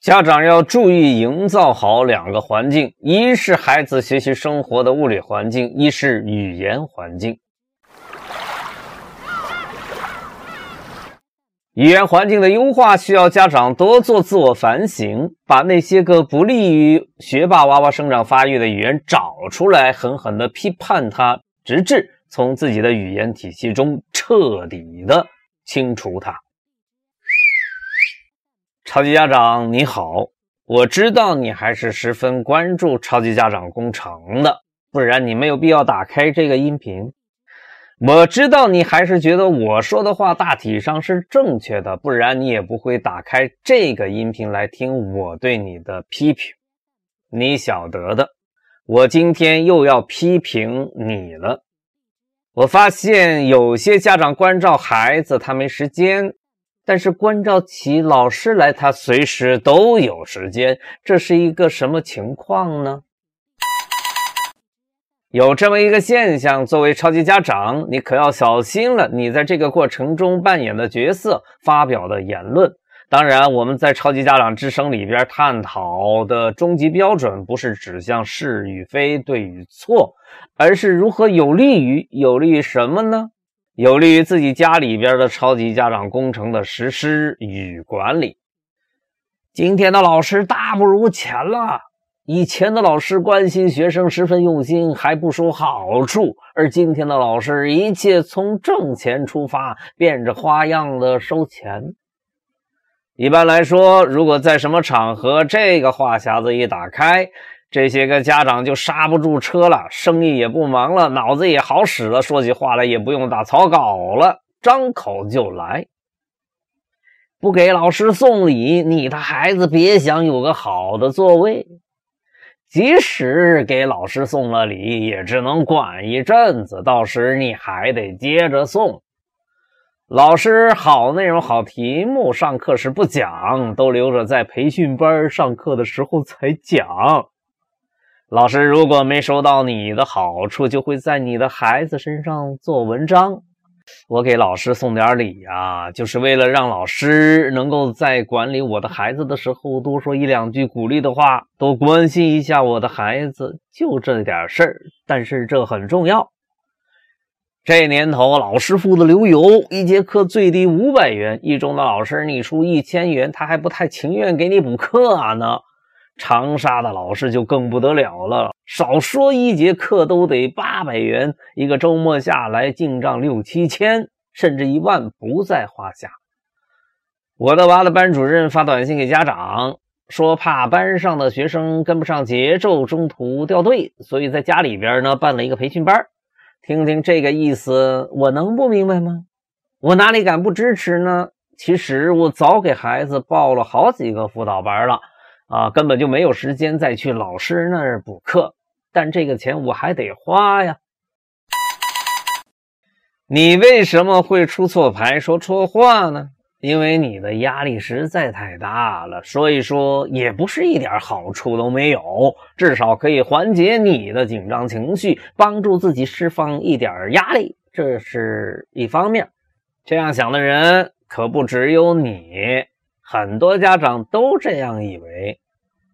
家长要注意营造好两个环境：一是孩子学习生活的物理环境，一是语言环境。语言环境的优化需要家长多做自我反省，把那些个不利于学霸娃娃生长发育的语言找出来，狠狠地批判它，直至从自己的语言体系中彻底的清除它。超级家长你好，我知道你还是十分关注超级家长工程的，不然你没有必要打开这个音频。我知道你还是觉得我说的话大体上是正确的，不然你也不会打开这个音频来听我对你的批评。你晓得的，我今天又要批评你了。我发现有些家长关照孩子他没时间，但是关照起老师来他随时都有时间，这是一个什么情况呢？有这么一个现象，作为超级家长，你可要小心了。你在这个过程中扮演的角色、发表的言论，当然，我们在超级家长之声里边探讨的终极标准，不是指向是与非、对与错，而是如何有利于有利于什么呢？有利于自己家里边的超级家长工程的实施与管理。今天的老师大不如前了。以前的老师关心学生，十分用心，还不收好处；而今天的老师，一切从挣钱出发，变着花样的收钱。一般来说，如果在什么场合，这个话匣子一打开，这些个家长就刹不住车了，生意也不忙了，脑子也好使了，说起话来也不用打草稿了，张口就来。不给老师送礼，你的孩子别想有个好的座位。即使给老师送了礼，也只能管一阵子，到时你还得接着送。老师好内容、好题目，上课时不讲，都留着在培训班上课的时候才讲。老师如果没收到你的好处，就会在你的孩子身上做文章。我给老师送点礼啊，就是为了让老师能够在管理我的孩子的时候多说一两句鼓励的话，多关心一下我的孩子，就这点事儿。但是这很重要。这年头，老师付的流油，一节课最低五百元，一中的老师你出一千元，他还不太情愿给你补课呢。长沙的老师就更不得了了，少说一节课都得八百元，一个周末下来进账六七千，甚至一万不在话下。我的娃的班主任发短信给家长说，怕班上的学生跟不上节奏，中途掉队，所以在家里边呢办了一个培训班。听听这个意思，我能不明白吗？我哪里敢不支持呢？其实我早给孩子报了好几个辅导班了。啊，根本就没有时间再去老师那儿补课，但这个钱我还得花呀。你为什么会出错牌、说错话呢？因为你的压力实在太大了，所以说也不是一点好处都没有，至少可以缓解你的紧张情绪，帮助自己释放一点压力，这是一方面。这样想的人可不只有你。很多家长都这样以为，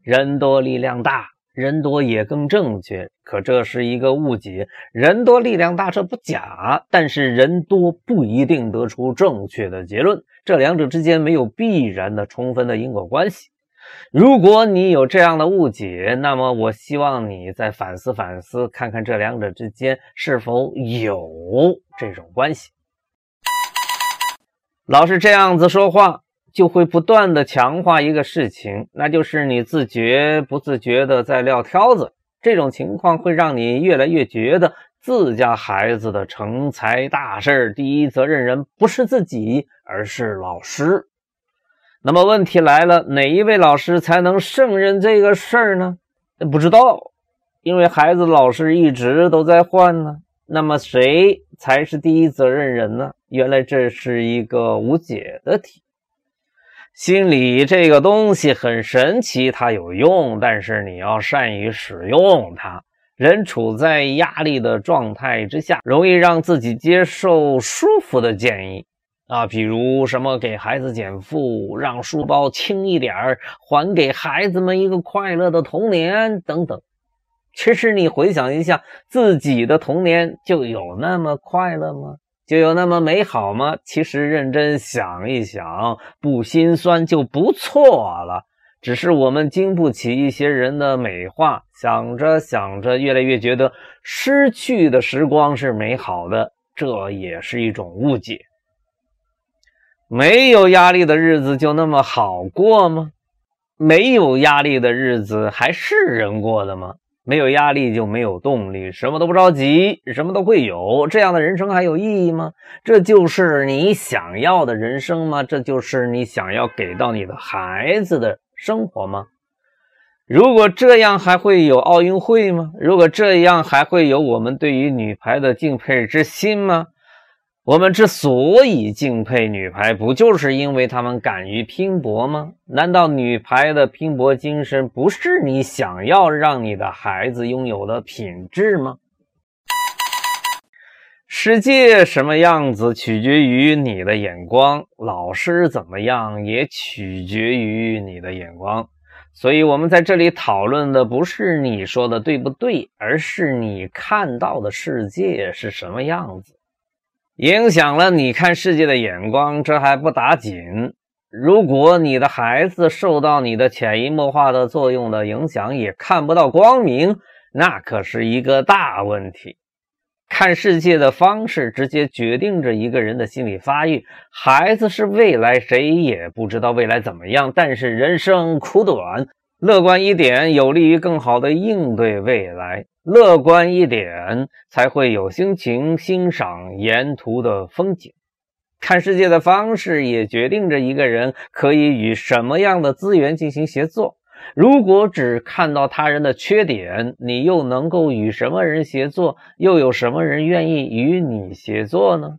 人多力量大，人多也更正确。可这是一个误解，人多力量大这不假，但是人多不一定得出正确的结论，这两者之间没有必然的充分的因果关系。如果你有这样的误解，那么我希望你再反思反思，看看这两者之间是否有这种关系。老是这样子说话。就会不断的强化一个事情，那就是你自觉不自觉的在撂挑子。这种情况会让你越来越觉得自家孩子的成才大事第一责任人不是自己，而是老师。那么问题来了，哪一位老师才能胜任这个事儿呢？不知道，因为孩子老师一直都在换呢。那么谁才是第一责任人呢？原来这是一个无解的题。心理这个东西很神奇，它有用，但是你要善于使用它。人处在压力的状态之下，容易让自己接受舒服的建议，啊，比如什么给孩子减负，让书包轻一点儿，还给孩子们一个快乐的童年等等。其实你回想一下，自己的童年就有那么快乐吗？就有那么美好吗？其实认真想一想，不心酸就不错了。只是我们经不起一些人的美化，想着想着，越来越觉得失去的时光是美好的，这也是一种误解。没有压力的日子就那么好过吗？没有压力的日子还是人过的吗？没有压力就没有动力，什么都不着急，什么都会有，这样的人生还有意义吗？这就是你想要的人生吗？这就是你想要给到你的孩子的生活吗？如果这样，还会有奥运会吗？如果这样，还会有我们对于女排的敬佩之心吗？我们之所以敬佩女排，不就是因为她们敢于拼搏吗？难道女排的拼搏精神不是你想要让你的孩子拥有的品质吗？世界什么样子取决于你的眼光，老师怎么样也取决于你的眼光。所以，我们在这里讨论的不是你说的对不对，而是你看到的世界是什么样子。影响了你看世界的眼光，这还不打紧。如果你的孩子受到你的潜移默化的作用的影响，也看不到光明，那可是一个大问题。看世界的方式直接决定着一个人的心理发育。孩子是未来，谁也不知道未来怎么样。但是人生苦短，乐观一点有利于更好的应对未来。乐观一点，才会有心情欣赏沿途的风景。看世界的方式也决定着一个人可以与什么样的资源进行协作。如果只看到他人的缺点，你又能够与什么人协作？又有什么人愿意与你协作呢？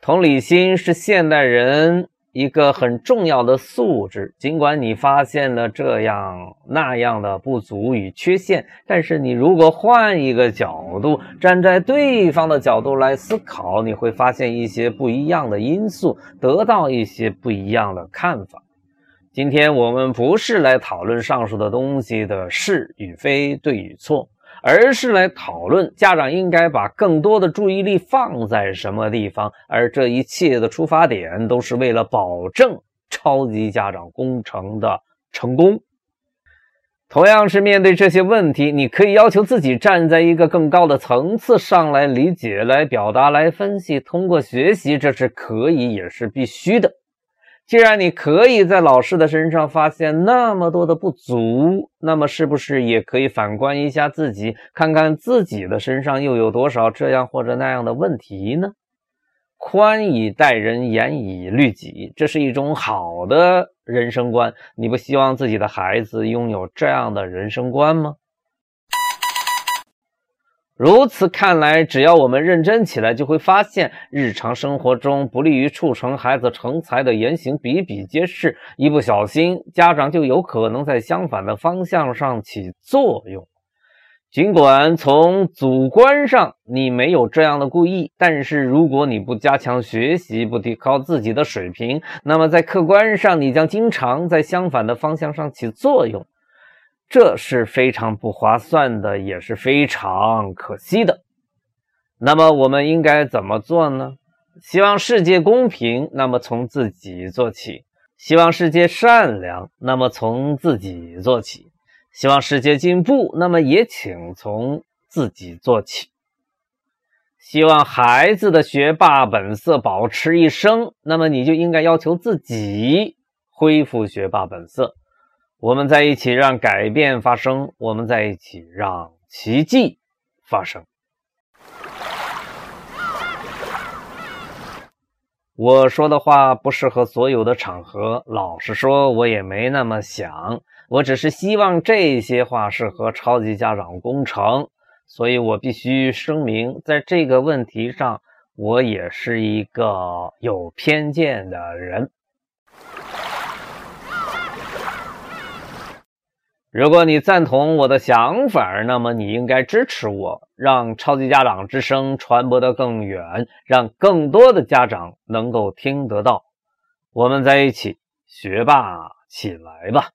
同理心是现代人。一个很重要的素质，尽管你发现了这样那样的不足与缺陷，但是你如果换一个角度，站在对方的角度来思考，你会发现一些不一样的因素，得到一些不一样的看法。今天我们不是来讨论上述的东西的是与非、对与错。而是来讨论家长应该把更多的注意力放在什么地方，而这一切的出发点都是为了保证超级家长工程的成功。同样是面对这些问题，你可以要求自己站在一个更高的层次上来理解、来表达、来分析，通过学习，这是可以也是必须的。既然你可以在老师的身上发现那么多的不足，那么是不是也可以反观一下自己，看看自己的身上又有多少这样或者那样的问题呢？宽以待人，严以律己，这是一种好的人生观。你不希望自己的孩子拥有这样的人生观吗？如此看来，只要我们认真起来，就会发现日常生活中不利于促成孩子成才的言行比比皆是。一不小心，家长就有可能在相反的方向上起作用。尽管从主观上你没有这样的故意，但是如果你不加强学习，不提高自己的水平，那么在客观上你将经常在相反的方向上起作用。这是非常不划算的，也是非常可惜的。那么我们应该怎么做呢？希望世界公平，那么从自己做起；希望世界善良，那么从自己做起；希望世界进步，那么也请从自己做起。希望孩子的学霸本色保持一生，那么你就应该要求自己恢复学霸本色。我们在一起让改变发生，我们在一起让奇迹发生。我说的话不适合所有的场合，老实说，我也没那么想。我只是希望这些话适合超级家长工程，所以我必须声明，在这个问题上，我也是一个有偏见的人。如果你赞同我的想法，那么你应该支持我，让超级家长之声传播得更远，让更多的家长能够听得到。我们在一起，学霸起来吧！